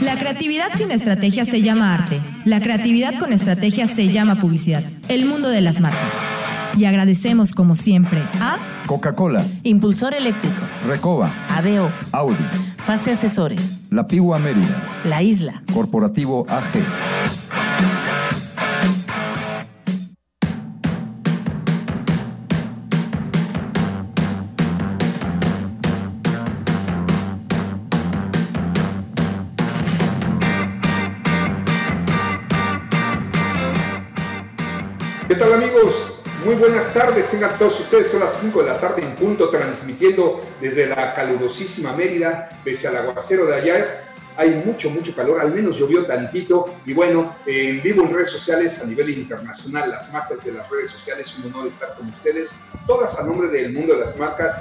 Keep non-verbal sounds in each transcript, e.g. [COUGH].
La creatividad sin estrategia se llama arte. La creatividad con estrategia se llama publicidad. El mundo de las marcas. Y agradecemos como siempre a Coca-Cola, Impulsor Eléctrico, Recoba, ADO, Audi, Fase Asesores, La Pigua Mérida, La Isla, Corporativo AG. Tal amigos? Muy buenas tardes, tengan todos ustedes, son las 5 de la tarde en punto, transmitiendo desde la calurosísima Mérida, pese al aguacero de ayer, hay mucho, mucho calor, al menos llovió tantito, y bueno, en vivo en redes sociales a nivel internacional, las marcas de las redes sociales, un honor estar con ustedes, todas a nombre del mundo de las marcas,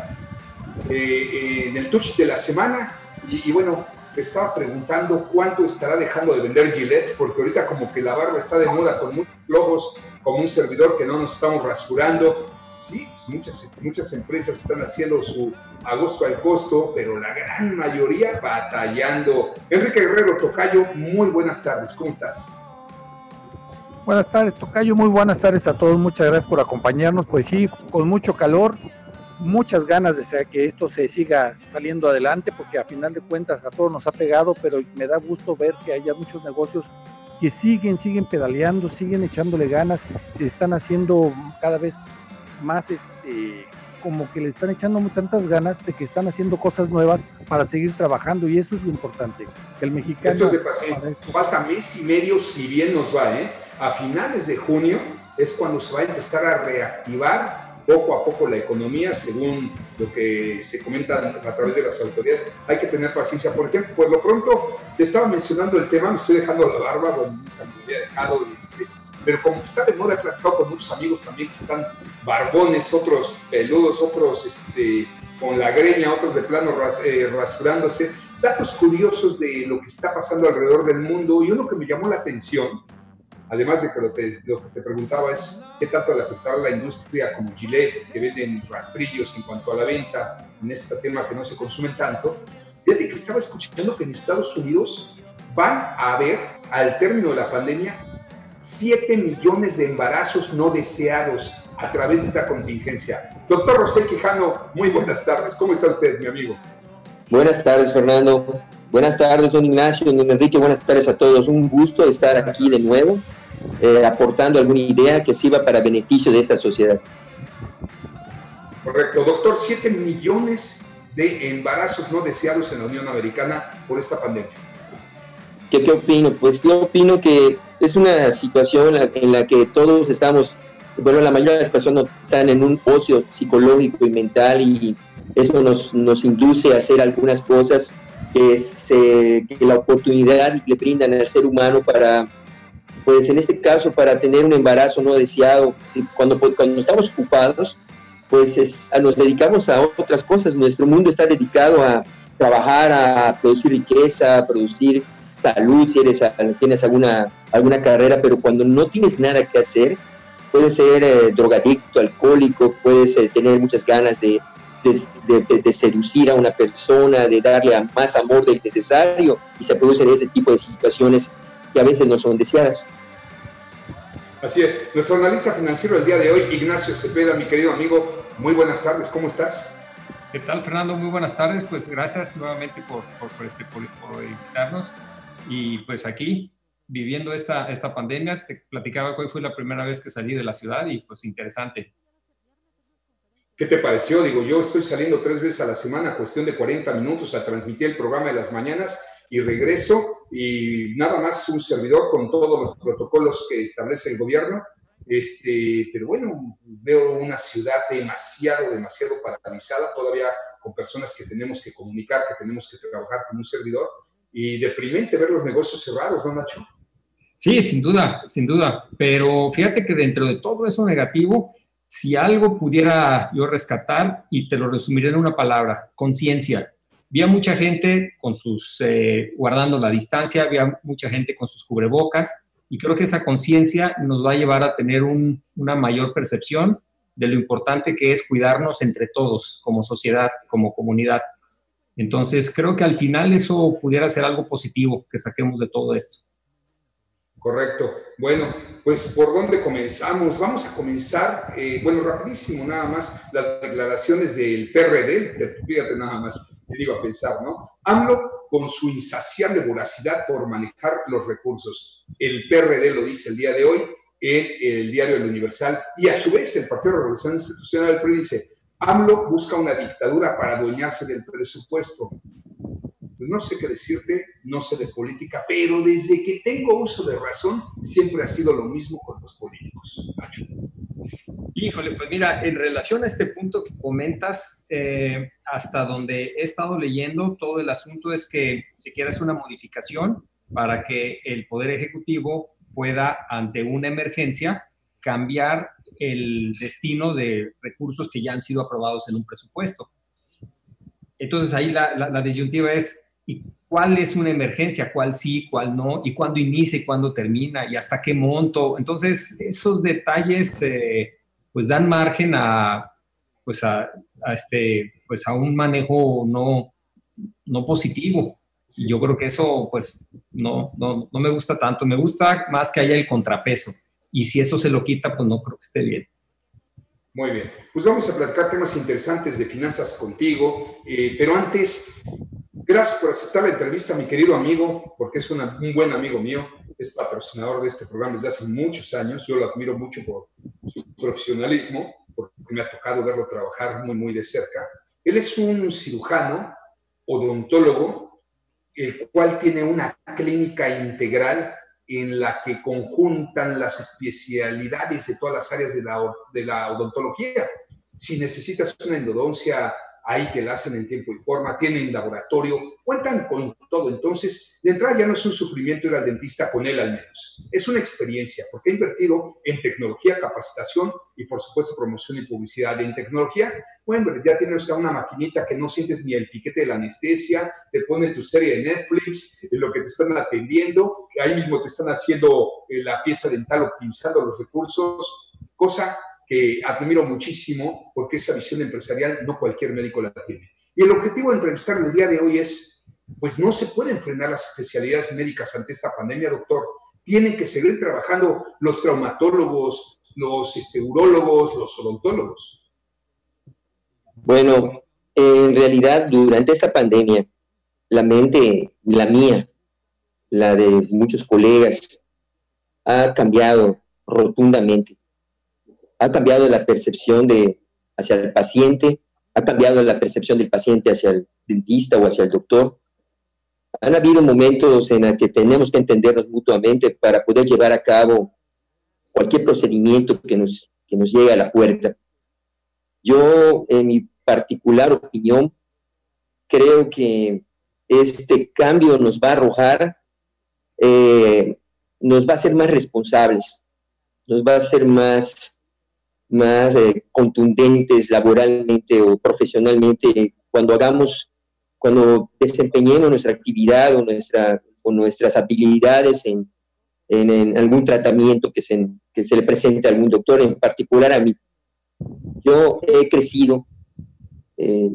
eh, eh, en el touch de la semana, y, y bueno, estaba preguntando cuánto estará dejando de vender Gillette, porque ahorita como que la barba está de moda con muchos logos, como un servidor que no nos estamos rasurando. Sí, pues muchas, muchas empresas están haciendo su agosto al costo, pero la gran mayoría batallando. Enrique Guerrero Tocayo, muy buenas tardes, ¿cómo estás? Buenas tardes, Tocayo, muy buenas tardes a todos, muchas gracias por acompañarnos. Pues sí, con mucho calor, muchas ganas de que esto se siga saliendo adelante, porque a final de cuentas a todos nos ha pegado, pero me da gusto ver que haya muchos negocios que siguen, siguen pedaleando, siguen echándole ganas, se están haciendo cada vez más, este, como que le están echando tantas ganas de que están haciendo cosas nuevas para seguir trabajando y eso es lo importante. El mexicano... Esto es de. Falta mes y medio si bien nos va, ¿eh? A finales de junio es cuando se va a empezar a reactivar poco a poco la economía, según lo que se comenta a través de las autoridades. Hay que tener paciencia. Por ejemplo, por lo pronto, te estaba mencionando el tema, me estoy dejando la barba, bueno, me había dejado, este, pero como está de moda, he platicado con muchos amigos también que están barbones, otros peludos, otros este, con la greña, otros de plano ras, eh, rasurándose. Datos curiosos de lo que está pasando alrededor del mundo y uno que me llamó la atención, además de que lo, que te preguntaba es qué tanto le afectará a la industria como Gillette, que venden rastrillos en cuanto a la venta, en este tema que no se consumen tanto. Fíjate que estaba escuchando que en Estados Unidos van a haber, al término de la pandemia, 7 millones de embarazos no deseados a través de esta contingencia. Doctor Rosel Quijano, muy buenas tardes. ¿Cómo está usted, mi amigo? Buenas tardes, Fernando. Buenas tardes, don Ignacio, don Enrique. Buenas tardes a todos. Un gusto estar aquí de nuevo eh, aportando alguna idea que sirva para beneficio de esta sociedad. Correcto, doctor, 7 millones de embarazos no deseados en la Unión Americana por esta pandemia. ¿Qué, qué opino? Pues yo opino que es una situación en la que todos estamos, bueno, la mayoría de las personas están en un ocio psicológico y mental y eso nos, nos induce a hacer algunas cosas que, se, que la oportunidad le brindan al ser humano para pues en este caso para tener un embarazo no deseado, cuando, cuando estamos ocupados, pues es, nos dedicamos a otras cosas, nuestro mundo está dedicado a trabajar, a producir riqueza, a producir salud, si eres, tienes alguna, alguna carrera, pero cuando no tienes nada que hacer, puedes ser eh, drogadicto, alcohólico, puedes eh, tener muchas ganas de, de, seducir a una persona, de darle más amor del necesario, y se producen ese tipo de situaciones que a veces no son deseadas. Así es. Nuestro analista financiero del día de hoy, Ignacio Cepeda, mi querido amigo, muy buenas tardes, ¿cómo estás? ¿Qué tal, Fernando? Muy buenas tardes. Pues gracias nuevamente por, por, por este, por, por, invitarnos. Y pues aquí, viviendo esta, esta pandemia, te platicaba que hoy fue la primera vez que salí de la ciudad y pues interesante. ¿Qué te pareció? Digo, yo estoy saliendo tres veces a la semana, cuestión de 40 minutos, a transmitir el programa de las mañanas y regreso y nada más un servidor con todos los protocolos que establece el gobierno. Este, pero bueno, veo una ciudad demasiado, demasiado paralizada, todavía con personas que tenemos que comunicar, que tenemos que trabajar con un servidor, y deprimente ver los negocios cerrados, ¿no, Nacho? Sí, sin duda, sin duda. Pero fíjate que dentro de todo eso negativo, si algo pudiera yo rescatar, y te lo resumiré en una palabra, conciencia había mucha gente con sus, eh, guardando la distancia, había mucha gente con sus cubrebocas y creo que esa conciencia nos va a llevar a tener un, una mayor percepción de lo importante que es cuidarnos entre todos como sociedad, como comunidad. Entonces, creo que al final eso pudiera ser algo positivo que saquemos de todo esto. Correcto. Bueno, pues ¿por dónde comenzamos? Vamos a comenzar, eh, bueno, rapidísimo nada más, las declaraciones del PRD, fíjate nada más, te digo a pensar, ¿no? AMLO con su insaciable voracidad por manejar los recursos. El PRD lo dice el día de hoy en el diario El Universal y a su vez el Partido de Revolución Institucional del PRI dice, AMLO busca una dictadura para adueñarse del presupuesto pues no sé qué decirte, no sé de política, pero desde que tengo uso de razón, siempre ha sido lo mismo con los políticos. Híjole, pues mira, en relación a este punto que comentas, eh, hasta donde he estado leyendo, todo el asunto es que se quiere hacer una modificación para que el Poder Ejecutivo pueda, ante una emergencia, cambiar el destino de recursos que ya han sido aprobados en un presupuesto. Entonces ahí la, la disyuntiva es, y cuál es una emergencia, cuál sí, cuál no, y cuándo inicia y cuándo termina, y hasta qué monto. Entonces, esos detalles eh, pues dan margen a, pues a, este, pues a un manejo no, no positivo. Y yo creo que eso, pues, no, no, no me gusta tanto. Me gusta más que haya el contrapeso. Y si eso se lo quita, pues no creo que esté bien. Muy bien, pues vamos a platicar temas interesantes de finanzas contigo, eh, pero antes, Gracias por aceptar la entrevista, mi querido amigo, porque es un buen amigo mío, es patrocinador de este programa desde hace muchos años. Yo lo admiro mucho por su profesionalismo, porque me ha tocado verlo trabajar muy, muy de cerca. Él es un cirujano, odontólogo, el cual tiene una clínica integral en la que conjuntan las especialidades de todas las áreas de la, de la odontología. Si necesitas una endodoncia ahí que la hacen en tiempo y forma, tienen laboratorio, cuentan con todo. Entonces, de entrada ya no es un sufrimiento ir al dentista con él al menos. Es una experiencia, porque ha invertido en tecnología, capacitación y, por supuesto, promoción y publicidad en tecnología. Bueno, ya tiene usted una maquinita que no sientes ni el piquete de la anestesia, te ponen tu serie de Netflix, lo que te están atendiendo, ahí mismo te están haciendo eh, la pieza dental, optimizando los recursos, cosa que admiro muchísimo porque esa visión empresarial no cualquier médico la tiene. Y el objetivo de entrevistar el día de hoy es, pues no se pueden frenar las especialidades médicas ante esta pandemia, doctor. Tienen que seguir trabajando los traumatólogos, los este, urólogos, los odontólogos. Bueno, en realidad durante esta pandemia, la mente, la mía, la de muchos colegas, ha cambiado rotundamente ha cambiado la percepción de, hacia el paciente, ha cambiado la percepción del paciente hacia el dentista o hacia el doctor. Han habido momentos en los que tenemos que entendernos mutuamente para poder llevar a cabo cualquier procedimiento que nos, que nos llegue a la puerta. Yo, en mi particular opinión, creo que este cambio nos va a arrojar, eh, nos va a hacer más responsables, nos va a hacer más más eh, contundentes laboralmente o profesionalmente cuando hagamos, cuando desempeñemos nuestra actividad o, nuestra, o nuestras habilidades en, en, algún tratamiento que se, que se le presente a algún doctor, en particular a mí. Yo he crecido, eh,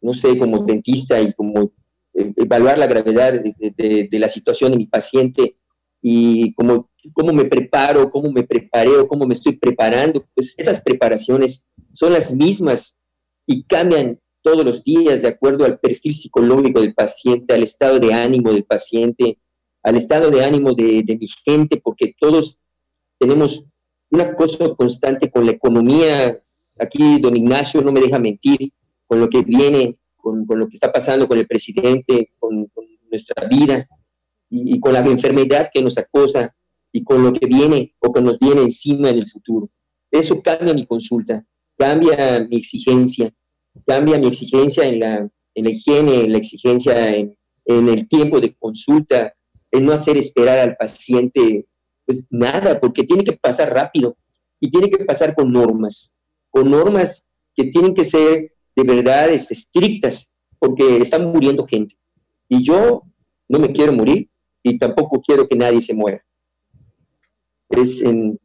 no sé, como dentista y como eh, evaluar la gravedad de, de la situación de mi paciente y cómo, cómo me preparo, cómo me preparé o cómo me estoy preparando, pues esas preparaciones son las mismas y cambian todos los días de acuerdo al perfil psicológico del paciente, al estado de ánimo del paciente, al estado de ánimo de, mi gente, porque todos tenemos una cosa constante con la economía. Aquí don Ignacio no me deja mentir con lo que viene, con, lo que está pasando con el presidente, con nuestra vida y, con la enfermedad que nos acosa y con lo que viene o que nos viene encima en el futuro. Eso cambia mi consulta, cambia mi exigencia, cambia mi exigencia en la, en la higiene, en la exigencia en, en el tiempo de consulta, en no hacer esperar al paciente pues nada, porque tiene que pasar rápido y tiene que pasar con normas, con normas que tienen que ser de verdad este, estrictas, porque están muriendo gente. Y yo no me quiero morir, y tampoco quiero que nadie se muera. Es en...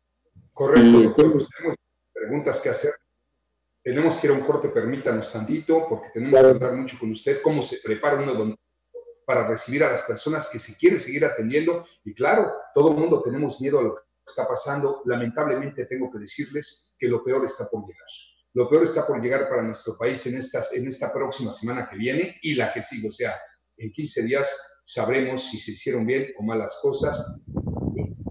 Correcto, tenemos preguntas que hacer. tenemos que ir a un corte, permítanos tantito, porque tenemos que hablar mucho con usted, cómo se prepara uno para recibir a las personas que se quiere seguir atendiendo. Y claro, todo el mundo tenemos miedo a lo que está pasando. Lamentablemente tengo que decirles que lo peor está por llegar. Lo peor está por llegar para nuestro país en, estas, en esta próxima semana que viene y la que sigue. O sea, en 15 días sabremos si se hicieron bien o malas cosas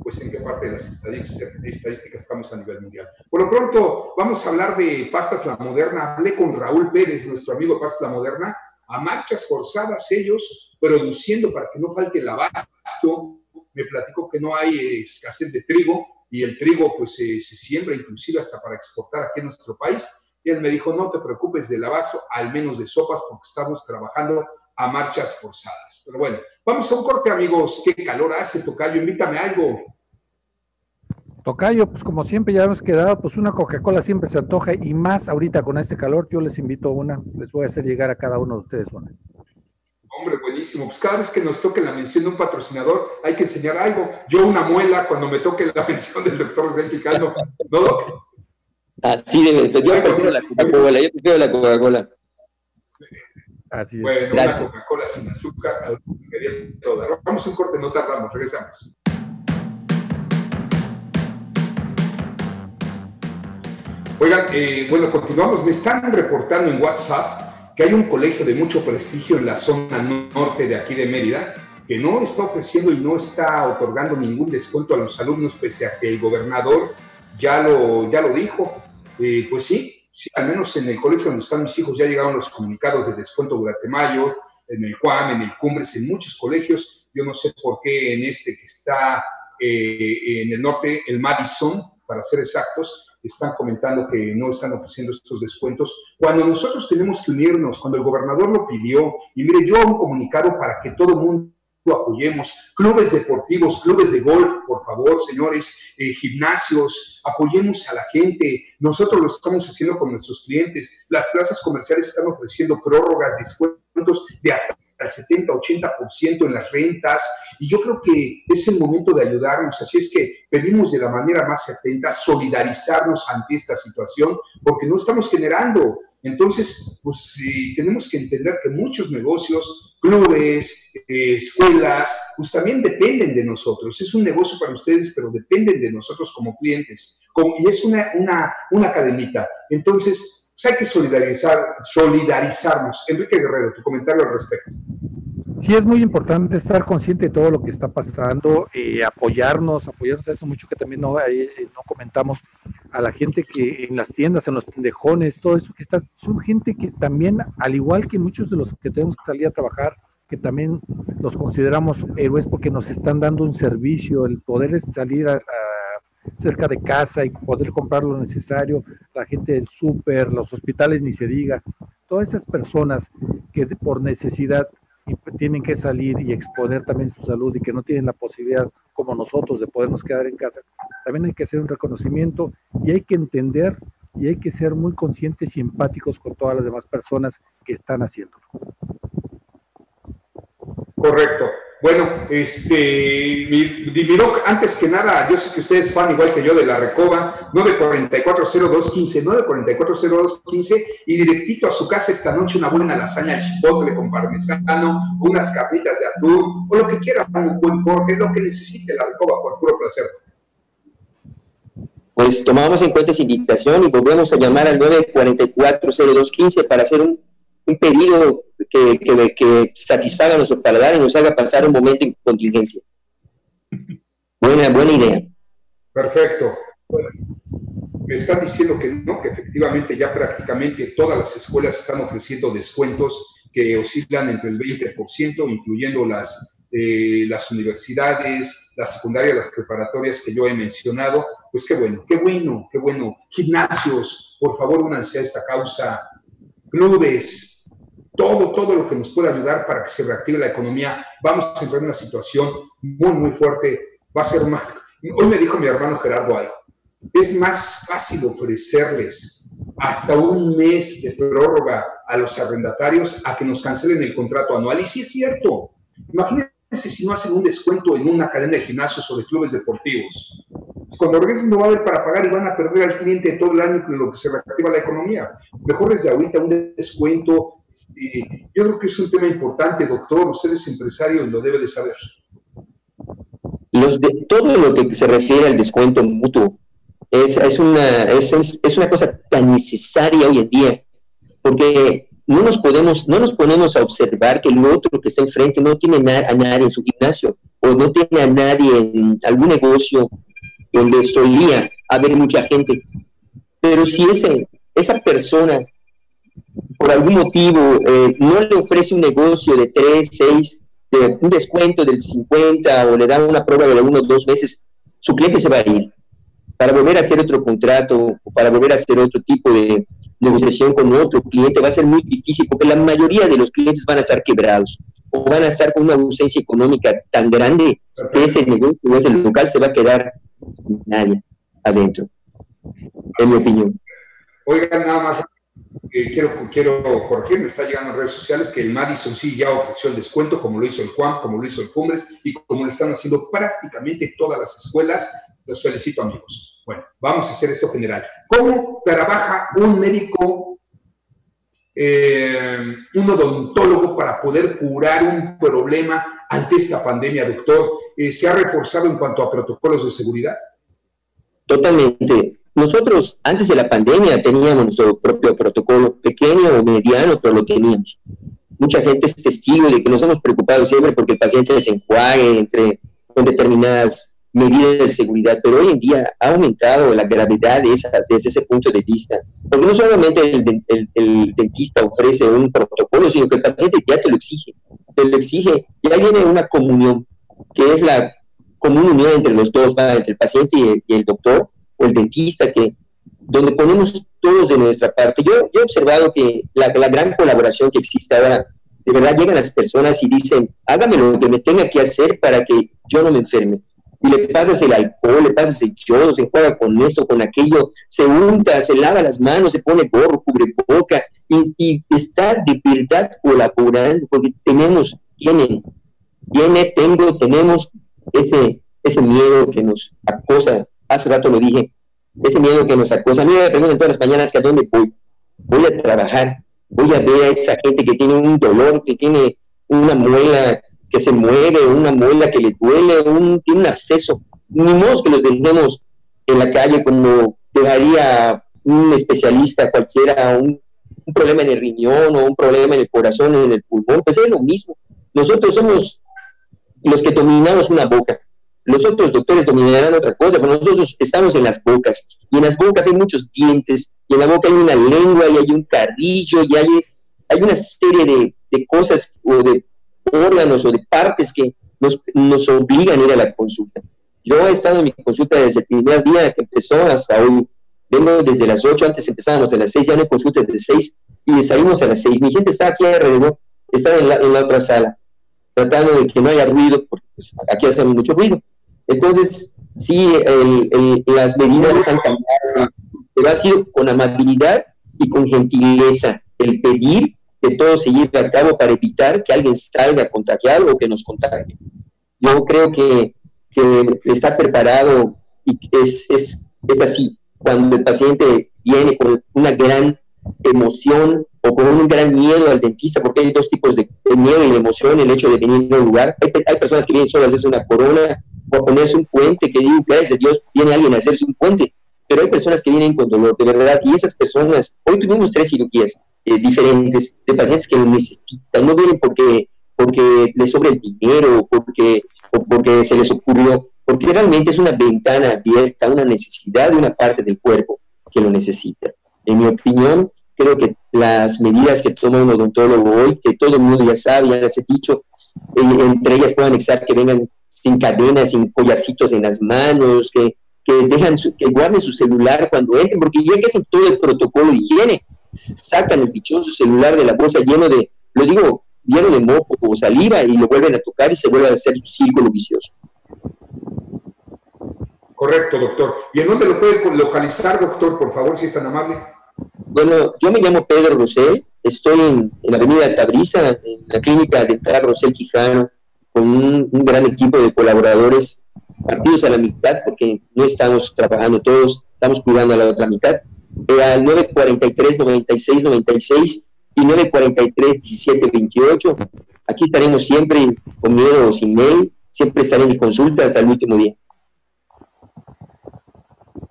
pues en qué parte de las estadísticas, estamos a nivel mundial. Por lo pronto, vamos a hablar de Pastas La Moderna. Hablé con Raúl Pérez, nuestro amigo Pastas La Moderna, a marchas forzadas ellos, produciendo para que no falte el abasto. Me platicó que no hay eh, escasez de trigo y el trigo pues se siembra inclusive hasta para exportar aquí en nuestro país. Y él me dijo, no te preocupes del abasto, al menos de sopas, porque estamos trabajando a marchas forzadas. Pero bueno, vamos a un corte, amigos. Qué calor hace, Tocayo. Invítame a algo. Tocayo, pues como siempre ya hemos quedado, pues una Coca-Cola siempre se antoja y más ahorita con este calor, yo les invito una, les voy a hacer llegar a cada uno de ustedes una. Hombre, buenísimo. Pues cada vez que nos toque la mención de un patrocinador, hay que enseñar algo. Yo una muela cuando me toque la [LAUGHS] mención del doctor Zelchicano, ¿no, Doc? Así debe ser. Yo prefiero la Coca-Cola, yo prefiero la Coca-Cola. Así es. Bueno, una Coca-Cola sin azúcar, Vamos a un corte, no tardamos, regresamos. Oigan, eh, bueno, continuamos. Me están reportando en WhatsApp que hay un colegio de mucho prestigio en la zona norte de aquí de Mérida que no está ofreciendo y no está otorgando ningún descuento a los alumnos, pese a que el gobernador ya lo, ya lo dijo. Eh, pues sí, sí, al menos en el colegio donde están mis hijos ya llegaron los comunicados de descuento durante mayo, en el Juan, en el Cumbres, en muchos colegios. Yo no sé por qué en este que está eh, en el norte, el Madison, para ser exactos, están comentando que no están ofreciendo estos descuentos, cuando nosotros tenemos que unirnos, cuando el gobernador lo pidió, y mire, yo un comunicado para que todo el mundo apoyemos, clubes deportivos, clubes de golf, por favor, señores, eh, gimnasios, apoyemos a la gente. Nosotros lo estamos haciendo con nuestros clientes. Las plazas comerciales están ofreciendo prórrogas, descuentos de hasta el 70-80% en las rentas, y yo creo que es el momento de ayudarnos, así es que pedimos de la manera más atenta solidarizarnos ante esta situación, porque no estamos generando. Entonces, pues tenemos que entender que muchos negocios, clubes, escuelas, pues también dependen de nosotros. Es un negocio para ustedes, pero dependen de nosotros como clientes. y es una, una, una cadenita. Entonces, pues hay que solidarizar, solidarizarnos. Enrique Guerrero, tu comentario al respecto. Sí, es muy importante estar consciente de todo lo que está pasando, eh, apoyarnos, apoyarnos a eso mucho que también no, eh, no comentamos a la gente que en las tiendas, en los pendejones, todo eso que está, son gente que también, al igual que muchos de los que tenemos que salir a trabajar, que también los consideramos héroes porque nos están dando un servicio, el poder salir a cerca de casa y poder comprar lo necesario, la gente del súper, los hospitales ni se diga, todas esas personas que por necesidad tienen que salir y exponer también su salud y que no tienen la posibilidad como nosotros de podernos quedar en casa, también hay que hacer un reconocimiento y hay que entender y hay que ser muy conscientes y empáticos con todas las demás personas que están haciéndolo. Correcto. Bueno, este, Dimiroc, antes que nada, yo sé que ustedes fan igual que yo de la Recoba, 9440215, 9440215, y directito a su casa esta noche una buena lasaña chipotle con parmesano, unas carnitas de atún, o lo que quiera, un buen corte, lo que necesite la Recoba, por puro placer. Pues tomamos en cuenta esa invitación y volvemos a llamar al 9440215 para hacer un un pedido que, que, satisfaga nuestro y nos haga pasar un momento en contingencia. Buena, buena idea. Perfecto. me están diciendo que no, que efectivamente ya prácticamente todas las escuelas están ofreciendo descuentos que oscilan entre el 20%, incluyendo las, eh, las universidades, las secundarias, las preparatorias que yo he mencionado. Pues qué bueno, qué bueno, qué bueno. Gimnasios, por favor, únanse a esta causa. Clubes, todo, todo lo que nos pueda ayudar para que se reactive la economía. Vamos a entrar en una situación muy, muy fuerte. Va a ser más... Hoy me dijo mi hermano Gerardo algo. Es más fácil ofrecerles hasta un mes de prórroga a los arrendatarios a que nos cancelen el contrato anual. Y sí es cierto. Imagínense si no hacen un descuento en una cadena de gimnasios o de clubes deportivos. cuando regresen no va a haber para pagar y van a perder al cliente todo el año con lo que se reactiva la economía. Mejor desde ahorita un descuento. Este, yo creo que es un tema importante, doctor. Usted es empresario y lo debe de saber. todo lo que se refiere al descuento mutuo es, es, una, es, es una cosa tan necesaria hoy en día, porque no nos podemos, no nos ponemos a observar que el otro que está enfrente no tiene a nadie en su gimnasio o no tiene a nadie en algún negocio donde solía haber mucha gente. Pero si ese, esa persona, por algún motivo, eh, no le ofrece un negocio de 3, 6, de un descuento del 50 o le da una prueba de uno o dos meses, su cliente se va a ir. Para volver a hacer otro contrato o para volver a hacer otro tipo de, negociación con otro cliente va a ser muy difícil porque la mayoría de los clientes van a estar quebrados o van a estar con una ausencia económica tan grande que ese negocio el local se va a quedar sin nadie adentro, en mi opinión. Oigan, nada más, quiero, quiero corregir, me está llegando en redes sociales que el Madison sí ya ofreció el descuento, como lo hizo el Juan, como lo hizo el Cumbres y como lo están haciendo prácticamente todas las escuelas. Los felicito, amigos. Bueno, vamos a hacer esto general. ¿Cómo trabaja un médico, eh, un odontólogo para poder curar un problema ante esta pandemia, doctor? Eh, ¿Se ha reforzado en cuanto a protocolos de seguridad? Totalmente. Nosotros antes de la pandemia teníamos nuestro propio protocolo, pequeño o mediano, pero lo teníamos. Mucha gente es testigo de que nos hemos preocupado siempre porque el paciente se entre, con determinadas medidas de seguridad, pero hoy en día ha aumentado la gravedad de esa, desde ese punto de vista, porque no solamente el, dentista ofrece un protocolo, sino que el paciente ya te lo exige, te lo exige, ya viene una comunión, que es la común unión entre los dos, entre el paciente y el, doctor o el dentista, que donde ponemos todos de nuestra parte. Yo, he observado que la, gran colaboración que existe ahora, de verdad llegan las personas y dicen, hágame lo que me tenga que hacer para que yo no me enferme y le pasas el alcohol, le pasas el yodo, se juega con esto, con aquello, se unta, se lava las manos, se pone gorro, cubre boca y, y está de verdad colaborando porque tenemos, tienen, tiene, tengo, tenemos ese, ese miedo que nos acosa, hace rato lo dije, ese miedo que nos acosa. A mí me preguntan todas las mañanas que a dónde voy. Voy a trabajar, voy a ver a esa gente que tiene un dolor, que tiene una muela que se mueve, una muela que le duele, un, tiene un absceso. Ni modo que los dejemos en la calle como dejaría un especialista cualquiera un, un, problema en el riñón o un problema en el corazón o en el pulmón, pues es lo mismo. Nosotros somos los que dominamos una boca. Los otros doctores dominarán otra cosa, pero nosotros estamos en las bocas. Y en las bocas hay muchos dientes, y en la boca hay una lengua, y hay un carrillo, y hay, una serie de, cosas o de órganos o de partes que nos, obligan a ir a la consulta. Yo he estado en mi consulta desde el primer día que empezó hasta hoy. Vengo desde las 8, antes empezábamos a las 6, ya no hay consultas de 6 y salimos a las 6. Mi gente está aquí alrededor, está en la, en la otra sala, tratando de que no haya ruido, porque pues, aquí hacemos mucho ruido. Entonces, sí, el, el, las medidas han cambiado, pero ha sido con amabilidad y con gentileza el pedir que todo se lleve a cabo para evitar que alguien salga contagiado o que nos contagie. Yo creo que, que está preparado y es, es, es así. Cuando el paciente viene con una gran emoción o con un gran miedo al dentista, porque hay dos tipos de, miedo y de emoción, el hecho de venir a un lugar. Hay, hay personas que vienen solo a hacerse una corona o a ponerse un puente, que digo, gracias a Dios, viene alguien a hacerse un puente, pero hay personas que vienen con dolor, de verdad, y esas personas, hoy tuvimos tres cirugías, eh, diferentes de pacientes que lo necesitan, no vienen porque, porque les sobra el dinero porque, o porque se les ocurrió, porque realmente es una ventana abierta, una necesidad de una parte del cuerpo que lo necesita. En mi opinión, creo que las medidas que toma un odontólogo hoy, que todo el mundo ya sabe, ya les he dicho, eh, entre ellas puedo anexar que vengan sin cadenas, sin collarcitos en las manos, que, que, dejan que guarden su celular cuando entren, porque ya que hacen todo el protocolo de higiene, sacan el dichoso celular de la bolsa lleno de, lo digo, lleno de moco o saliva y lo vuelven a tocar y se vuelve a hacer círculo vicioso. Correcto, doctor. ¿Y en dónde lo puede localizar, doctor, por favor, si es tan amable? Bueno, yo me llamo Pedro Rosel, estoy en, la avenida Tabriza, en la clínica dental Rosel Quijano, con un, gran equipo de colaboradores partidos a la mitad, porque no estamos trabajando todos, estamos cuidando a la otra mitad, al 943 96 96 y 943 17 28. Aquí estaremos siempre con miedo o sin mail, siempre estaré en consulta hasta el último día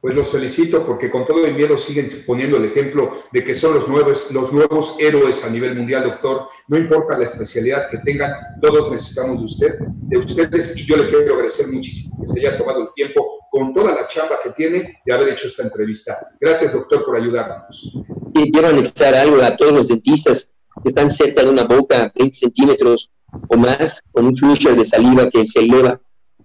pues los felicito porque con todo el miedo siguen poniendo el ejemplo de que son los nuevos, los nuevos héroes a nivel mundial, doctor. No importa la especialidad que tengan, todos necesitamos de usted, de ustedes, y yo le quiero agradecer muchísimo que se haya tomado el tiempo con toda la chamba que tiene de haber hecho esta entrevista. Gracias, doctor, por ayudarnos. Y quiero anexar algo a todos los dentistas que están cerca de una boca, 20 centímetros o más, con un flujo de saliva que se eleva,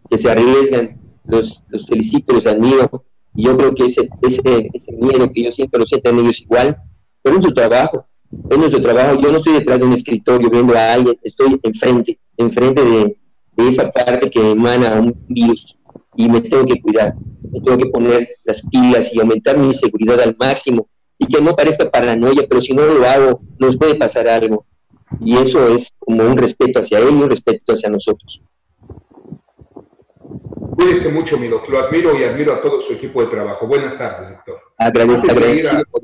que se arriesgan. Los, los felicito, los admiro y yo creo que ese, ese, ese miedo que yo siento lo sienten ellos igual, pero es su trabajo, es nuestro trabajo. Yo no estoy detrás de un escritorio viendo a alguien, estoy enfrente, enfrente de, esa parte que emana un virus y me tengo que cuidar, me tengo que poner las pilas y aumentar mi seguridad al máximo y que no parezca paranoia, pero si no lo hago, nos puede pasar algo. Y eso es como un respeto hacia él y un respeto hacia nosotros. Cuídese mucho, mi doctor. Lo admiro y admiro a todo su equipo de trabajo. Buenas tardes, doctor. Agradecido por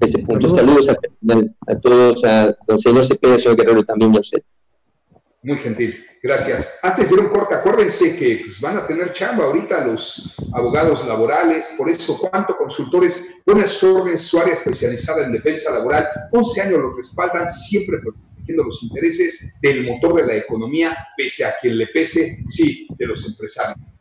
este punto. Saludos, a, todos, a don señor Cepeda, señor Guerrero, también a usted. Muy gentil, gracias. Antes de ir un corte, acuérdense que pues, van a tener chamba ahorita los abogados laborales, por eso, ¿cuánto consultores? Buenas órdenes, su área especializada en defensa laboral, 11 años los respaldan, siempre los intereses del motor de la economía, pese a quien le pese, sí, de los empresarios.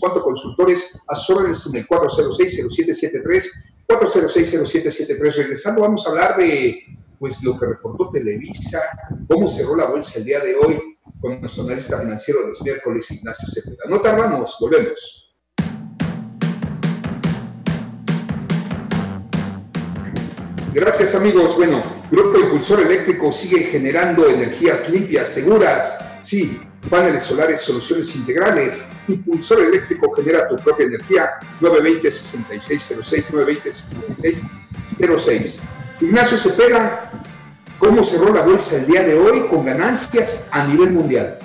Cuatro consultores, a órdenes en el 406-0773, 406-0773. Regresando, vamos a hablar de pues lo que reportó Televisa, cómo cerró la bolsa el día de hoy con nuestro analista financiero de los miércoles, Ignacio Cepeda. No tardamos, volvemos. Gracias amigos. Bueno, Grupo Impulsor Eléctrico sigue generando energías limpias, seguras. Sí, paneles solares, soluciones integrales. Impulsor Eléctrico genera tu propia energía. 920-6606, 920-6606. Ignacio Cepeda, ¿cómo cerró la bolsa el día de hoy con ganancias a nivel mundial?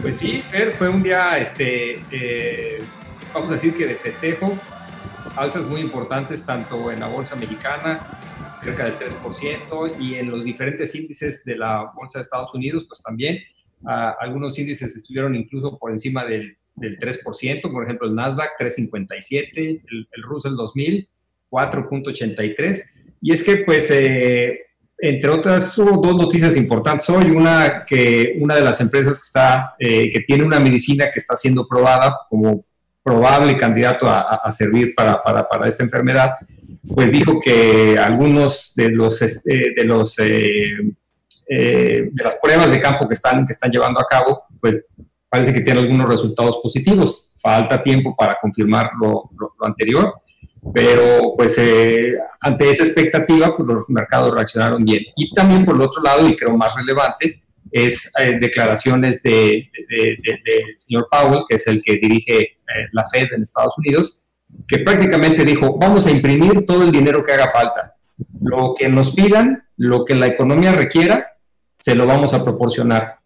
Pues sí, fue un día, este, eh, vamos a decir que de festejo, alzas muy importantes tanto en la bolsa mexicana, cerca del 3%, y en los diferentes índices de la bolsa de Estados Unidos, pues también algunos índices estuvieron incluso por encima del, del 3%, por ejemplo el Nasdaq 3.57, el, el Russell 2000 4.83, y es que pues... Eh, entre otras, hubo dos noticias importantes hoy. Una, que una de las empresas que, está, eh, que tiene una medicina que está siendo probada como probable candidato a, servir para, para, para, esta enfermedad, pues dijo que algunos de los, este, de los eh, de las pruebas de campo que están, que están llevando a cabo, pues parece que tiene algunos resultados positivos. Falta tiempo para confirmar lo, lo, anterior, pero pues eh, ante esa expectativa, pues los mercados reaccionaron bien. Y también por el otro lado, y creo más relevante, es eh, declaraciones del señor Powell, que es el que dirige eh, la Fed en Estados Unidos, que prácticamente dijo, vamos a imprimir todo el dinero que haga falta. Lo que nos pidan, lo que la economía requiera, se lo vamos a proporcionar.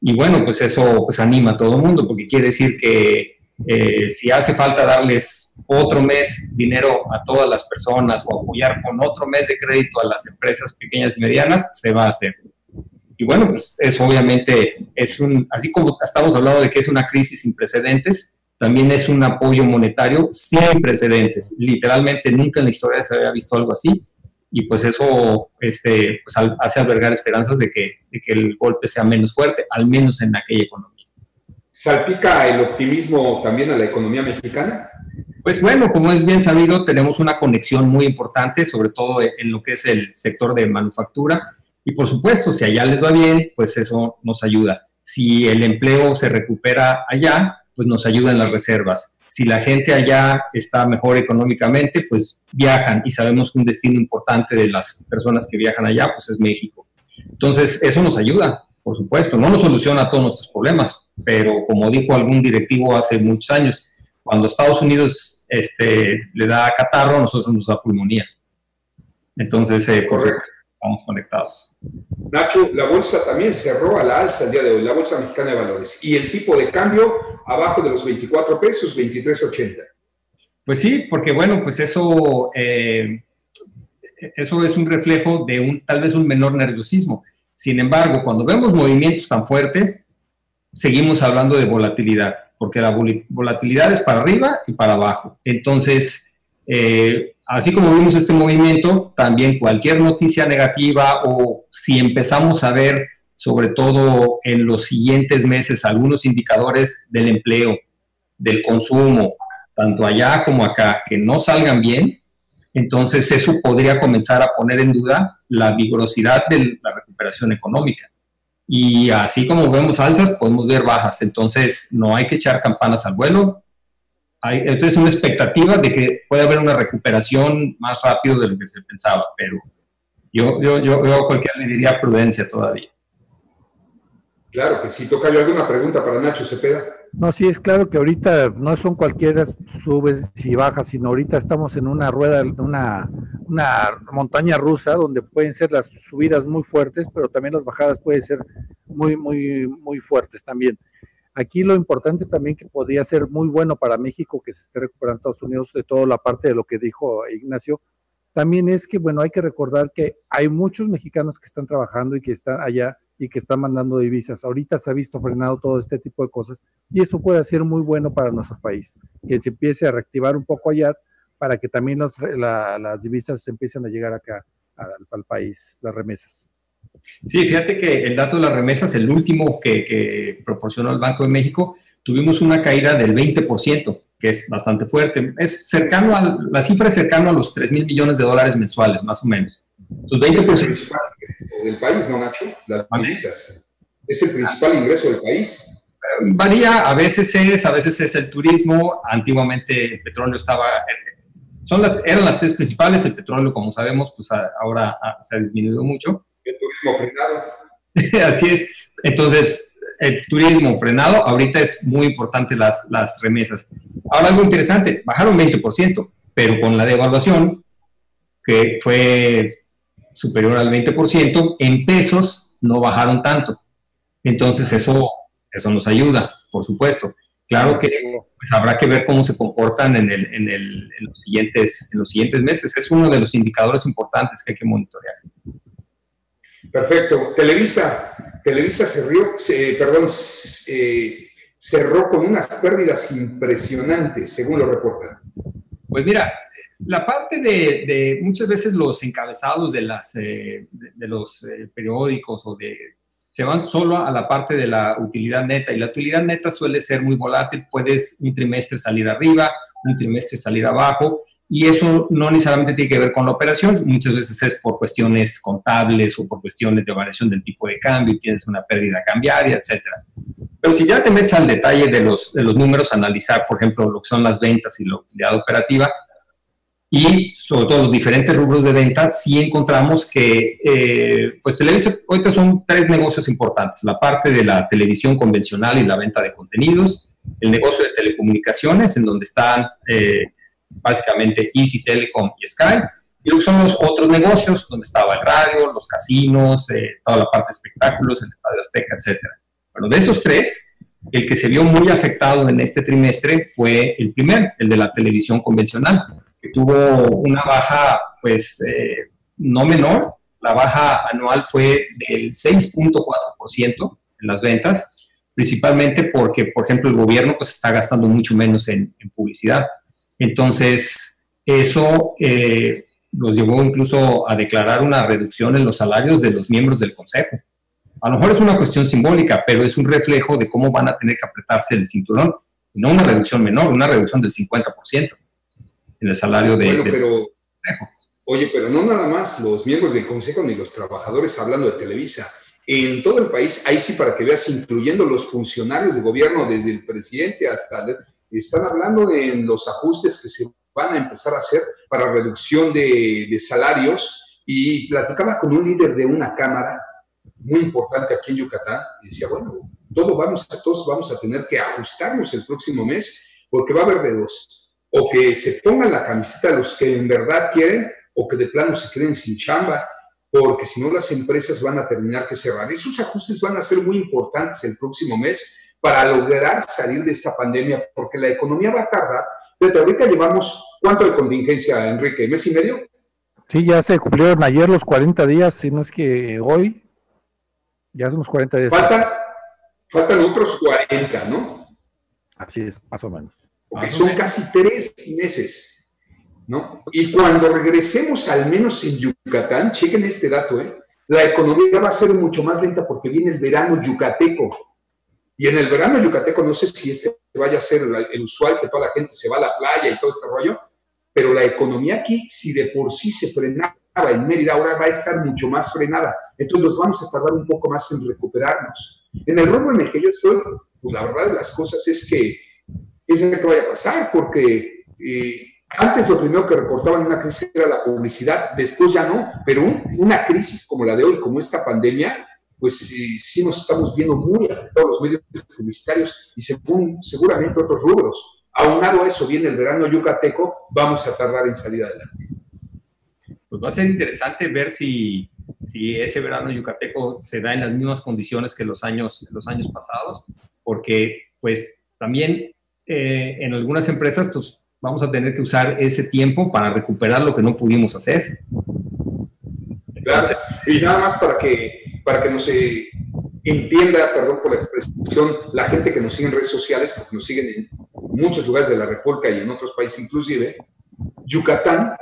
Y bueno, pues eso pues anima a todo el mundo, porque quiere decir que eh, si hace falta darles otro mes dinero a todas las personas o apoyar con otro mes de crédito a las empresas pequeñas y medianas, se va a hacer. Y bueno, pues eso obviamente es un, así como estamos hablando de que es una crisis sin precedentes, también es un apoyo monetario sin precedentes. Literalmente nunca en la historia se había visto algo así y pues eso este, pues, hace albergar esperanzas de que, de que el golpe sea menos fuerte, al menos en aquella economía. ¿Salpica el optimismo también a la economía mexicana? Pues bueno, como es bien sabido, tenemos una conexión muy importante, sobre todo en lo que es el sector de manufactura y por supuesto, si allá les va bien, pues eso nos ayuda. Si el empleo se recupera allá, pues nos ayuda en las reservas. Si la gente allá está mejor económicamente, pues viajan y sabemos que un destino importante de las personas que viajan allá, pues es México. Entonces, eso nos ayuda, por supuesto. No nos soluciona todos nuestros problemas, pero como dijo algún directivo hace muchos años, cuando Estados Unidos este, le da catarro, a nosotros nos da pulmonía. Entonces, eh, Correcto estamos conectados. Nacho, la bolsa también cerró a la alza el día de hoy, la bolsa mexicana de valores. Y el tipo de cambio abajo de los 24 pesos, 23.80. Pues sí, porque bueno, pues eso, eh, eso es un reflejo de un tal vez un menor nerviosismo. Sin embargo, cuando vemos movimientos tan fuertes, seguimos hablando de volatilidad, porque la volatilidad es para arriba y para abajo. Entonces, eh, así como vimos este movimiento, también cualquier noticia negativa o si empezamos a ver, sobre todo en los siguientes meses, algunos indicadores del empleo, del consumo, tanto allá como acá, que no salgan bien, entonces eso podría comenzar a poner en duda la vigorosidad de la recuperación económica. Y así como vemos alzas, podemos ver bajas. Entonces no hay que echar campanas al vuelo. Hay, entonces una expectativa de que puede haber una recuperación más rápido de lo que se pensaba, pero yo, yo, yo, yo a cualquiera le diría prudencia todavía. Claro que sí. Toca alguna pregunta para Nacho Cepeda. No, sí, es claro que ahorita no son cualquiera subes y bajas, sino ahorita estamos en una rueda, una, una montaña rusa donde pueden ser las subidas muy fuertes, pero también las bajadas pueden ser muy, muy, muy fuertes también. Aquí lo importante también que podría ser muy bueno para México que se esté recuperando Estados Unidos de toda la parte de lo que dijo Ignacio, también es que, bueno, hay que recordar que hay muchos mexicanos que están trabajando y que están allá y que están mandando divisas. Ahorita se ha visto frenado todo este tipo de cosas y eso puede ser muy bueno para nuestro país, que se empiece a reactivar un poco allá para que también las divisas empiecen a llegar acá al, país, las remesas. Sí, fíjate que el dato de las remesas, el último que, que proporcionó el Banco de México, tuvimos una caída del 20%, que es bastante fuerte. Es cercano a, la cifra es cercano a los 3 mil millones de dólares mensuales, más o menos. Entonces, 20%. Es el principal del país, ¿no, Nacho? Las divisas. Es el principal ingreso del país. Varía, a veces es, a veces es el turismo. Antiguamente el petróleo estaba, son las, eran las tres principales. El petróleo, como sabemos, pues ahora se ha disminuido mucho. Frenado. [LAUGHS] Así es. Entonces, el turismo frenado, ahorita es muy importante las, las remesas. Ahora algo interesante, bajaron 20%, pero con la devaluación, que fue superior al 20%, en pesos no bajaron tanto. Entonces eso, eso nos ayuda, por supuesto. Claro que pues, habrá que ver cómo se comportan en, el, en, los siguientes, en los siguientes meses. Es uno de los indicadores importantes que hay que monitorear. Perfecto. Televisa, Televisa cerró, perdón, eh, cerró con unas pérdidas impresionantes, según lo reportan. Pues mira, la parte de, muchas veces los encabezados de, las, eh, de, los eh, periódicos o de se van solo a la parte de la utilidad neta y la utilidad neta suele ser muy volátil, puedes un trimestre salir arriba, un trimestre salir abajo y eso no necesariamente tiene que ver con la operación, muchas veces es por cuestiones contables o por cuestiones de variación del tipo de cambio y tienes una pérdida cambiaria, etcétera. Pero si ya te metes al detalle de los, de los números, analizar, por ejemplo, lo que son las ventas y la utilidad operativa, y sobre todo los diferentes rubros de venta, sí encontramos que, eh, pues Televisa, ahorita son tres negocios importantes, la parte de la televisión convencional y la venta de contenidos, el negocio de telecomunicaciones, en donde están eh, básicamente Easy Telecom y Sky, y luego son los otros negocios, donde estaba el radio, los casinos, eh, toda la parte de espectáculos, el Estadio Azteca, etc. Bueno, de esos tres, el que se vio muy afectado en este trimestre fue el primer, el de la televisión convencional que tuvo una baja, pues, eh, no menor. La baja anual fue del 6.4% en las ventas, principalmente porque, por ejemplo, el gobierno pues está gastando mucho menos en, publicidad. Entonces, eso eh, los llevó incluso a declarar una reducción en los salarios de los miembros del Consejo. A lo mejor es una cuestión simbólica, pero es un reflejo de cómo van a tener que apretarse el cinturón. No una reducción menor, una reducción del 50% en el salario de... Bueno, pero, oye, pero no nada más los miembros del Consejo ni los trabajadores hablando de Televisa. En todo el país, ahí sí para que veas, incluyendo los funcionarios de gobierno, desde el presidente hasta... Están hablando en los ajustes que se van a empezar a hacer para reducción de, de salarios y platicaba con un líder de una cámara muy importante aquí en Yucatán y decía, bueno, todos vamos, todos vamos a tener que ajustarnos el próximo mes porque va a haber de dos o que se pongan la camiseta los que en verdad quieren o que de plano se queden sin chamba, porque si no las empresas van a terminar que cerrar. Esos ajustes van a ser muy importantes el próximo mes para lograr salir de esta pandemia, porque la economía va a tardar. Pero ahorita llevamos, ¿cuánto de contingencia, Enrique? ¿Mes y medio? Sí, ya se cumplieron ayer los 40 días, si no es que hoy, ya son los 40 días. Faltan, faltan otros 40, ¿no? Así es, más o menos. Porque son casi tres meses, ¿no? Y cuando regresemos, al menos en Yucatán, chequen este dato, ¿eh? La economía va a ser mucho más lenta porque viene el verano yucateco. Y en el verano yucateco, no sé si este vaya a ser el usual, que toda la gente se va a la playa y todo este rollo, pero la economía aquí, si de por sí se frenaba en Mérida, ahora va a estar mucho más frenada. Entonces nos vamos a tardar un poco más en recuperarnos. En el rumbo en el que yo estoy, pues la verdad de las cosas es que es que vaya a pasar, porque eh, antes lo primero que reportaban una crisis era la publicidad, después ya no, pero una crisis como la de hoy, como esta pandemia, pues sí, sí nos estamos viendo muy afectados los medios publicitarios y según, seguramente otros rubros. Aunado a eso viene el verano yucateco, vamos a tardar en salir adelante. Pues va a ser interesante ver si, si ese verano yucateco se da en las mismas condiciones que los años, los años pasados, porque pues también eh, en algunas empresas pues vamos a tener que usar ese tiempo para recuperar lo que no pudimos hacer. Gracias. Y nada más para que, para que no se entienda, perdón por la expresión, la gente que nos sigue en redes sociales, porque nos siguen en muchos lugares de la República y en otros países inclusive, Yucatán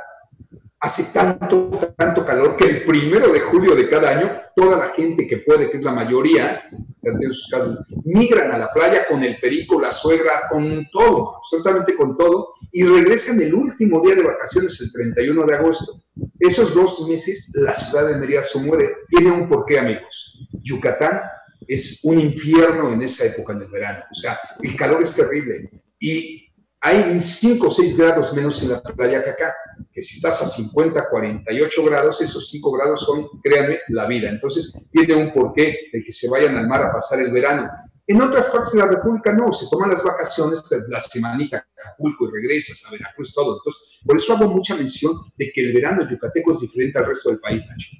hace tanto, tanto calor que el primero de julio de cada año, toda la gente que puede, que es la mayoría, en sus casas, migran a la playa con el perico, la suegra, con todo, absolutamente con todo, y regresan el último día de vacaciones, el 31 de agosto. Esos dos meses, la ciudad de Mérida se muere. Tiene un porqué, amigos. Yucatán es un infierno en esa época, en el verano. O sea, el calor es terrible. Y hay 5 o 6 grados menos en la playa que acá, que si estás a 50, 48 grados, esos 5 grados son, créanme, la vida. Entonces, tiene un porqué de que se vayan al mar a pasar el verano. En otras partes de la República no, se toman las vacaciones, la semanita a Acapulco y regresas a Veracruz, todo. Entonces, por eso hago mucha mención de que el verano yucateco es diferente al resto del país, Nacho.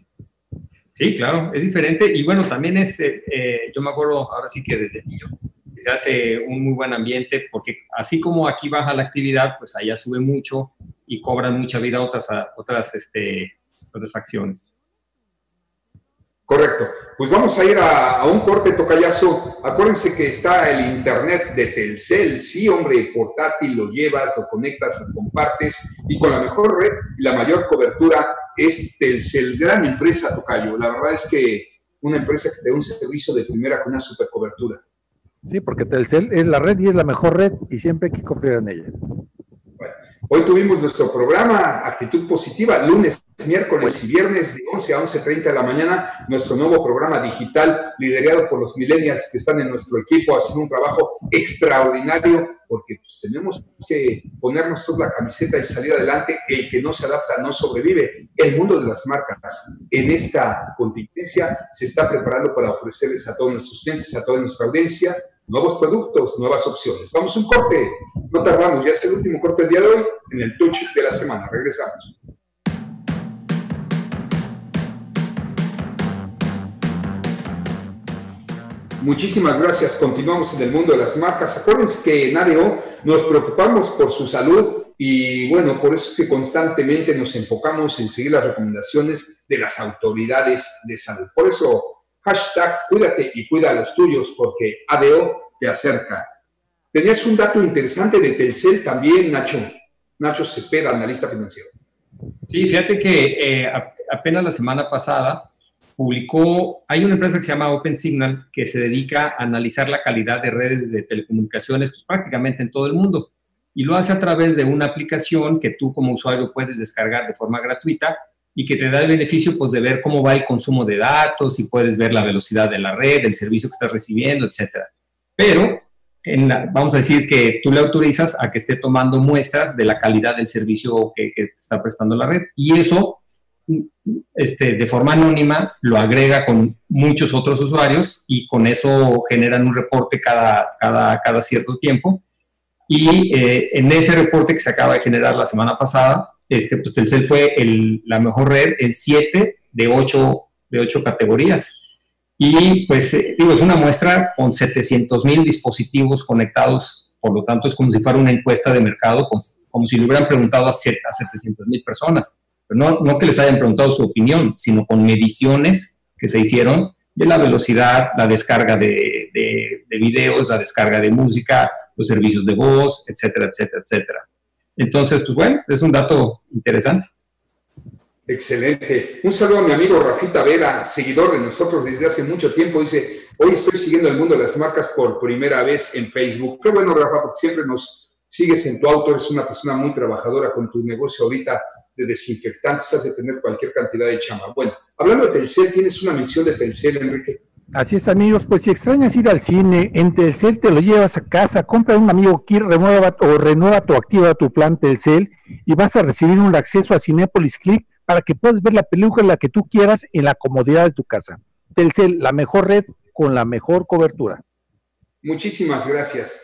Sí, claro, es diferente. Y bueno, también es, eh, eh, yo me acuerdo ahora sí que desde niño, se hace un muy buen ambiente, porque así como aquí baja la actividad, pues allá sube mucho y cobran mucha vida otras, otras, este, otras acciones. Correcto. Pues vamos a ir a, un corte tocayazo. Acuérdense que está el internet de Telcel. Sí, hombre, portátil, lo llevas, lo conectas, lo compartes. Y con la mejor red y la mayor cobertura es Telcel. Gran empresa, Tocayo. La verdad es que una empresa que te da un servicio de primera con una super cobertura. Sí, porque Telcel es la red y es la mejor red y siempre hay que confiar en ella. Hoy tuvimos nuestro programa Actitud Positiva, lunes, miércoles y viernes de 11 a 11.30 de la mañana, nuestro nuevo programa digital liderado por los millennials que están en nuestro equipo haciendo un trabajo extraordinario porque pues, tenemos que ponernos toda la camiseta y salir adelante. El que no se adapta no sobrevive. El mundo de las marcas en esta contingencia se está preparando para ofrecerles a todos nuestros clientes, a toda nuestra audiencia, nuevos productos, nuevas opciones. Vamos a un corte, no tardamos, ya es el último corte del día de hoy en el touch de la semana. Regresamos. Muchísimas gracias. Continuamos en el mundo de las marcas. Acuérdense que en ADO nos preocupamos por su salud y bueno, por eso es que constantemente nos enfocamos en seguir las recomendaciones de las autoridades de salud. Por eso, hashtag cuídate y cuida a los tuyos porque ADO te acerca. Tenías un dato interesante de Telcel también, Nacho. Nacho Cepeda, analista financiero. Sí, fíjate que eh, apenas la semana pasada publicó, hay una empresa que se llama OpenSignal que se dedica a analizar la calidad de redes de telecomunicaciones pues, prácticamente en todo el mundo y lo hace a través de una aplicación que tú como usuario puedes descargar de forma gratuita y que te da el beneficio pues, de ver cómo va el consumo de datos y puedes ver la velocidad de la red, el servicio que estás recibiendo, etc. Pero vamos a decir que tú le autorizas a que esté tomando muestras de la calidad del servicio que, que está prestando la red y eso este, de forma anónima, lo agrega con muchos otros usuarios y con eso generan un reporte cada, cada, cada cierto tiempo. Y eh, en ese reporte que se acaba de generar la semana pasada, este, pues Telcel fue el, la mejor red en siete de ocho, de ocho categorías. Y pues eh, digo, es una muestra con 700 mil dispositivos conectados, por lo tanto es como si fuera una encuesta de mercado, como si le hubieran preguntado a 700 mil personas. No, no que les hayan preguntado su opinión, sino con mediciones que se hicieron de la velocidad, la descarga de, de, de videos, la descarga de música, los servicios de voz, etcétera, etcétera, etcétera. Entonces, pues bueno, es un dato interesante. Excelente. Un saludo a mi amigo Rafita Vera, seguidor de nosotros desde hace mucho tiempo. Dice, hoy estoy siguiendo el mundo de las marcas por primera vez en Facebook. Qué bueno, Rafa, porque siempre nos sigues en tu auto. Eres una persona muy trabajadora con tu negocio ahorita de desinfectantes. Has de tener cualquier cantidad de chama. Bueno, hablando de Telcel, ¿tienes una misión de Telcel, Enrique? Así es, amigos. Pues si extrañas ir al cine, en Telcel te lo llevas a casa, compra un amigo que renueva o renueva tu activa tu plan Telcel y vas a recibir un acceso a Cinepolis Click para que puedas ver la película que tú quieras en la comodidad de tu casa. Telcel, la mejor red con la mejor cobertura. Muchísimas gracias.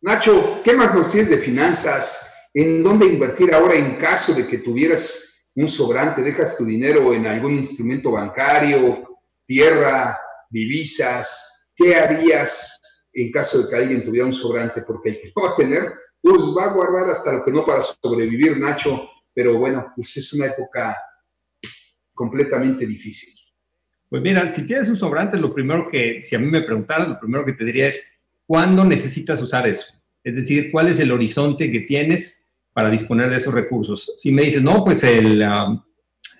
Nacho, ¿qué más nos tienes de finanzas? ¿En dónde invertir ahora en caso de que tuvieras un sobrante? ¿Dejas tu dinero en algún instrumento bancario, tierra, divisas? ¿Qué harías en caso de que alguien tuviera un sobrante? Porque el que no va a tener, pues va a guardar hasta lo que no para sobrevivir, Nacho pero bueno, pues es una época completamente difícil. Pues mira, si tienes un sobrante, lo primero que, si a mí me preguntaras, lo primero que te diría es, ¿cuándo necesitas usar eso? Es decir, ¿cuál es el horizonte que tienes para disponer de esos recursos? Si me dices, no, pues el, um,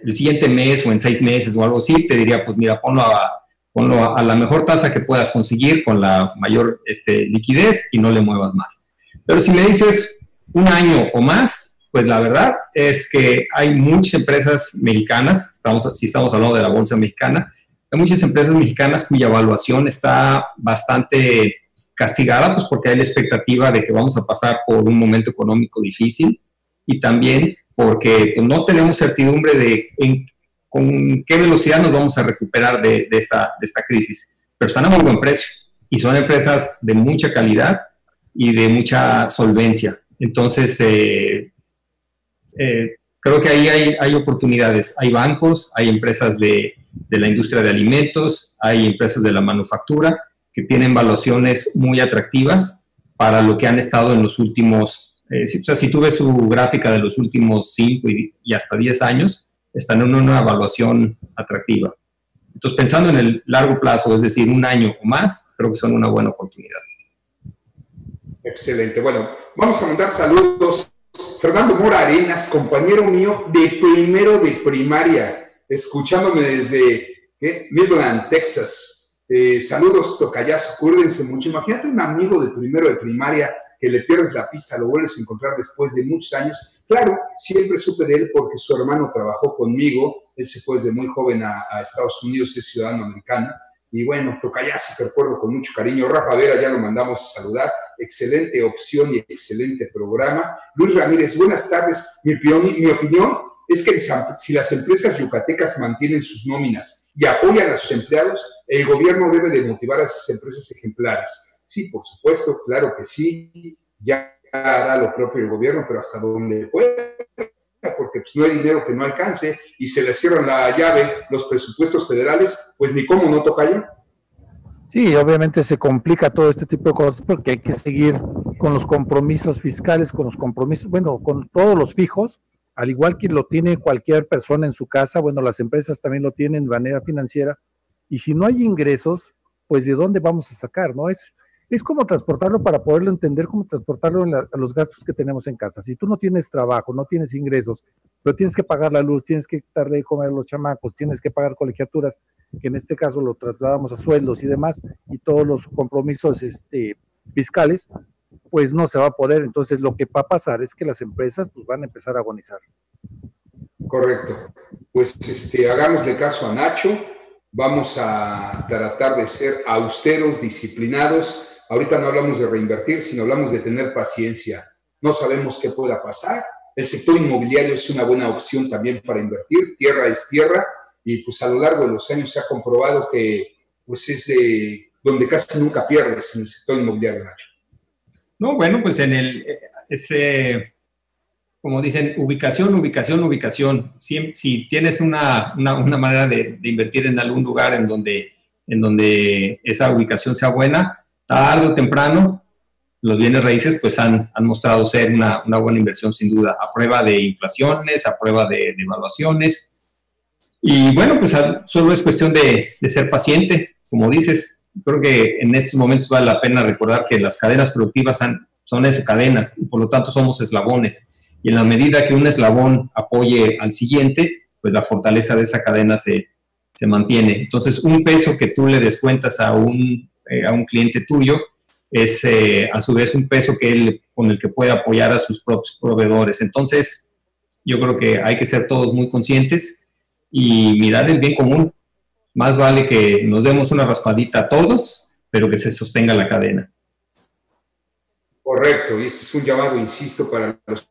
el siguiente mes o en seis meses o algo así, te diría, pues mira, ponlo a, ponlo a, la mejor tasa que puedas conseguir con la mayor este, liquidez y no le muevas más. Pero si me dices un año o más, pues la verdad es que hay muchas empresas mexicanas, estamos, si estamos hablando de la bolsa mexicana, hay muchas empresas mexicanas cuya evaluación está bastante castigada, pues porque hay la expectativa de que vamos a pasar por un momento económico difícil y también porque pues, no tenemos certidumbre de con qué velocidad nos vamos a recuperar de, esta, de esta crisis. Pero están a muy buen precio y son empresas de mucha calidad y de mucha solvencia. Entonces, eh, eh, creo que ahí hay, oportunidades. Hay bancos, hay empresas de, la industria de alimentos, hay empresas de la manufactura que tienen valuaciones muy atractivas para lo que han estado en los últimos, eh, si, o sea, si tú ves su gráfica de los últimos 5 y, hasta 10 años, están en una evaluación atractiva. Entonces, pensando en el largo plazo, es decir, un año o más, creo que son una buena oportunidad. Excelente. Bueno, vamos a mandar saludos Fernando Mora Arenas, compañero mío de primero de primaria, escuchándome desde Midland, Texas. Eh, saludos, tocayazo, acuérdense mucho. Imagínate un amigo de primero de primaria que le pierdes la pista, lo vuelves a encontrar después de muchos años. Claro, siempre supe de él porque su hermano trabajó conmigo, él se fue desde muy joven a, Estados Unidos, es ciudadano americano y bueno, Tocayazo, te recuerdo con mucho cariño. Rafa Vera, ya lo mandamos a saludar. Excelente opción y excelente programa. Luis Ramírez, buenas tardes. Mi opinión es que si las empresas yucatecas mantienen sus nóminas y apoyan a sus empleados, el gobierno debe de motivar a esas empresas ejemplares. Sí, por supuesto, claro que sí. Ya hará lo propio el gobierno, pero hasta donde pueda porque pues, no hay dinero que no alcance y se le cierran la llave los presupuestos federales, pues ni cómo no toca ya. Sí, obviamente se complica todo este tipo de cosas porque hay que seguir con los compromisos fiscales, con los compromisos, bueno, con todos los fijos, al igual que lo tiene cualquier persona en su casa, bueno, las empresas también lo tienen de manera financiera, y si no hay ingresos, pues de dónde vamos a sacar, ¿no? Es, es como transportarlo para poderlo entender, como transportarlo en a los gastos que tenemos en casa. Si tú no tienes trabajo, no tienes ingresos, pero tienes que pagar la luz, tienes que darle de comer a los chamacos, tienes que pagar colegiaturas, que en este caso lo trasladamos a sueldos y demás, y todos los compromisos este, fiscales, pues no se va a poder. Entonces lo que va a pasar es que las empresas pues, van a empezar a agonizar. Correcto. Pues este, hagámosle caso a Nacho, vamos a tratar de ser austeros, disciplinados Ahorita no hablamos de reinvertir, sino hablamos de tener paciencia. No sabemos qué pueda pasar. El sector inmobiliario es una buena opción también para invertir. Tierra es tierra y pues a lo largo de los años se ha comprobado que pues es de donde casi nunca pierdes en el sector inmobiliario, Nacho. No, bueno, pues en el, ese, como dicen, ubicación, ubicación, ubicación. Si, si tienes una, una, manera de, invertir en algún lugar en donde en donde esa ubicación sea buena, tarde o temprano, los bienes raíces pues han, han mostrado ser una, una, buena inversión sin duda, a prueba de inflaciones, a prueba de, de evaluaciones. Y bueno, pues solo es cuestión de, de ser paciente, como dices, creo que en estos momentos vale la pena recordar que las cadenas productivas han, son eso, cadenas, y por lo tanto somos eslabones. Y en la medida que un eslabón apoye al siguiente, pues la fortaleza de esa cadena se, se mantiene. Entonces, un peso que tú le descuentas a un, eh, a un cliente tuyo es eh, a su vez un peso que él, con el que puede apoyar a sus propios proveedores. Entonces, yo creo que hay que ser todos muy conscientes y mirar el bien común. Más vale que nos demos una raspadita a todos, pero que se sostenga la cadena. Correcto, y este es un llamado, insisto, para los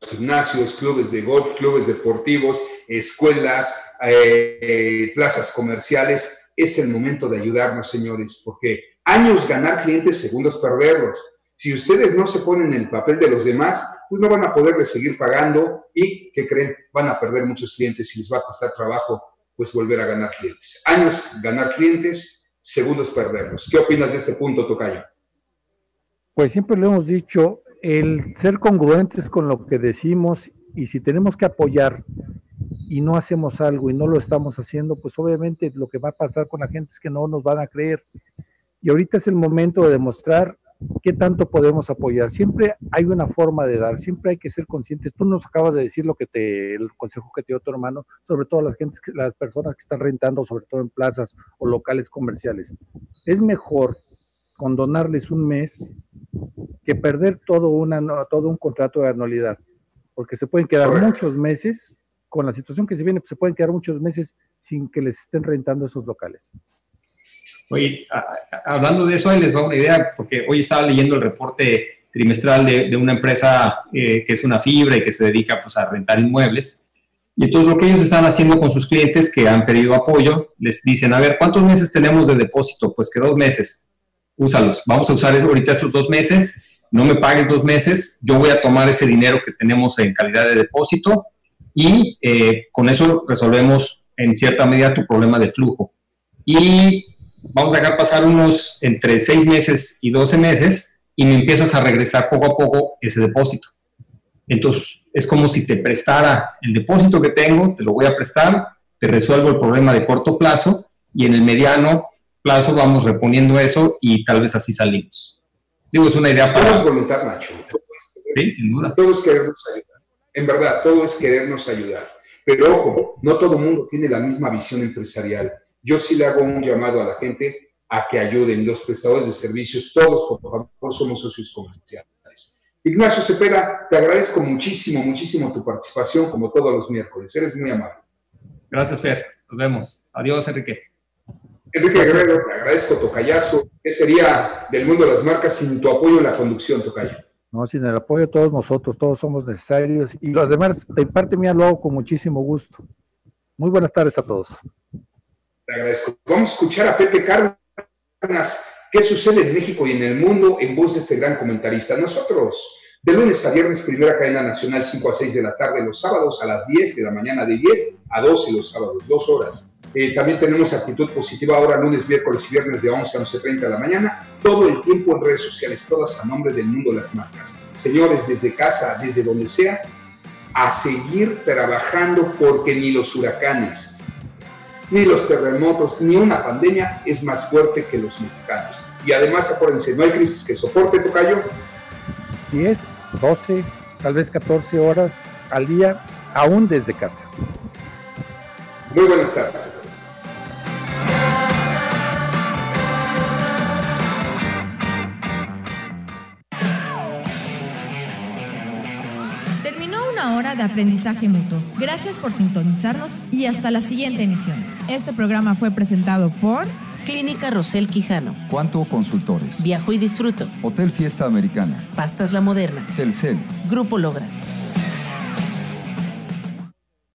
gimnasios, clubes de golf, clubes deportivos, escuelas, eh, plazas comerciales. Es el momento de ayudarnos, señores, porque años ganar clientes, segundos perderlos. Si ustedes no se ponen en el papel de los demás, pues no van a poderles seguir pagando y, ¿qué creen? Van a perder muchos clientes y les va a costar trabajo, pues volver a ganar clientes. Años ganar clientes, segundos perderlos. ¿Qué opinas de este punto, Tocayo? Pues siempre lo hemos dicho, el ser congruentes con lo que decimos y si tenemos que apoyar y no hacemos algo y no lo estamos haciendo, pues obviamente lo que va a pasar con la gente es que no nos van a creer. Y ahorita es el momento de demostrar qué tanto podemos apoyar. Siempre hay una forma de dar, siempre hay que ser conscientes. Tú nos acabas de decir lo que te, el consejo que te dio tu hermano, sobre todo las, gentes, las personas que están rentando, sobre todo en plazas o locales comerciales. Es mejor condonarles un mes que perder todo, una, todo un contrato de anualidad, porque se pueden quedar muchos meses, con la situación que se viene, pues se pueden quedar muchos meses sin que les estén rentando esos locales. Oye, hablando de eso, ahí les va una idea, porque hoy estaba leyendo el reporte trimestral de, de una empresa eh, que es una fibra y que se dedica pues, a rentar inmuebles. Y entonces lo que ellos están haciendo con sus clientes que han pedido apoyo, les dicen, a ver, ¿cuántos meses tenemos de depósito? Pues que dos meses, úsalos. Vamos a usar ahorita esos dos meses, no me pagues dos meses, yo voy a tomar ese dinero que tenemos en calidad de depósito y eh, con eso resolvemos en cierta medida tu problema de flujo. Y vamos a dejar pasar unos entre seis meses y 12 meses y me empiezas a regresar poco a poco ese depósito. Entonces, es como si te prestara el depósito que tengo, te lo voy a prestar, te resuelvo el problema de corto plazo y en el mediano plazo vamos reponiendo eso y tal vez así salimos. Digo, es una idea para... Todo es voluntad, Nacho. Sí, sin duda. Todo es querernos ayudar. En verdad, todo es querernos ayudar. Pero ojo, no todo el mundo tiene la misma visión empresarial yo sí le hago un llamado a la gente a que ayuden los prestadores de servicios, todos por favor somos socios comerciales. Ignacio Cepeda, te agradezco muchísimo, muchísimo tu participación como todos los miércoles. Eres muy amable. Gracias, Fer. Nos vemos. Adiós, Enrique. Enrique Guerrero, te agradezco, Tocayazo. ¿Qué sería del mundo de las marcas sin tu apoyo en la conducción, Tocayo? No, sin el apoyo de todos nosotros, todos somos necesarios. Y los demás, de parte mía, lo hago con muchísimo gusto. Muy buenas tardes a todos. Agradezco. Vamos a escuchar a Pepe Cárdenas. ¿Qué sucede en México y en el mundo en voz de este gran comentarista? Nosotros, de lunes a viernes, primera cadena nacional, 5 a 6 de la tarde, los sábados a las 10 de la mañana, de 10 a 12 los sábados, dos horas. Eh, también tenemos actitud positiva ahora, lunes, miércoles y viernes de 11 a 11.30 de la mañana, todo el tiempo en redes sociales, todas a nombre del mundo las marcas. Señores, desde casa, desde donde sea, a seguir trabajando porque ni los huracanes, ni los terremotos, ni una pandemia es más fuerte que los mexicanos. Y además, acuérdense, no hay crisis que soporte, Tocayo. 10, 12, tal vez 14 horas al día, aún desde casa. Muy buenas tardes. De aprendizaje mutuo. Gracias por sintonizarnos y hasta la siguiente emisión. Este programa fue presentado por Clínica Rosel Quijano. Cuanto Consultores. Viajo y disfruto. Hotel Fiesta Americana. Pastas La Moderna. Telcel. Grupo Logra.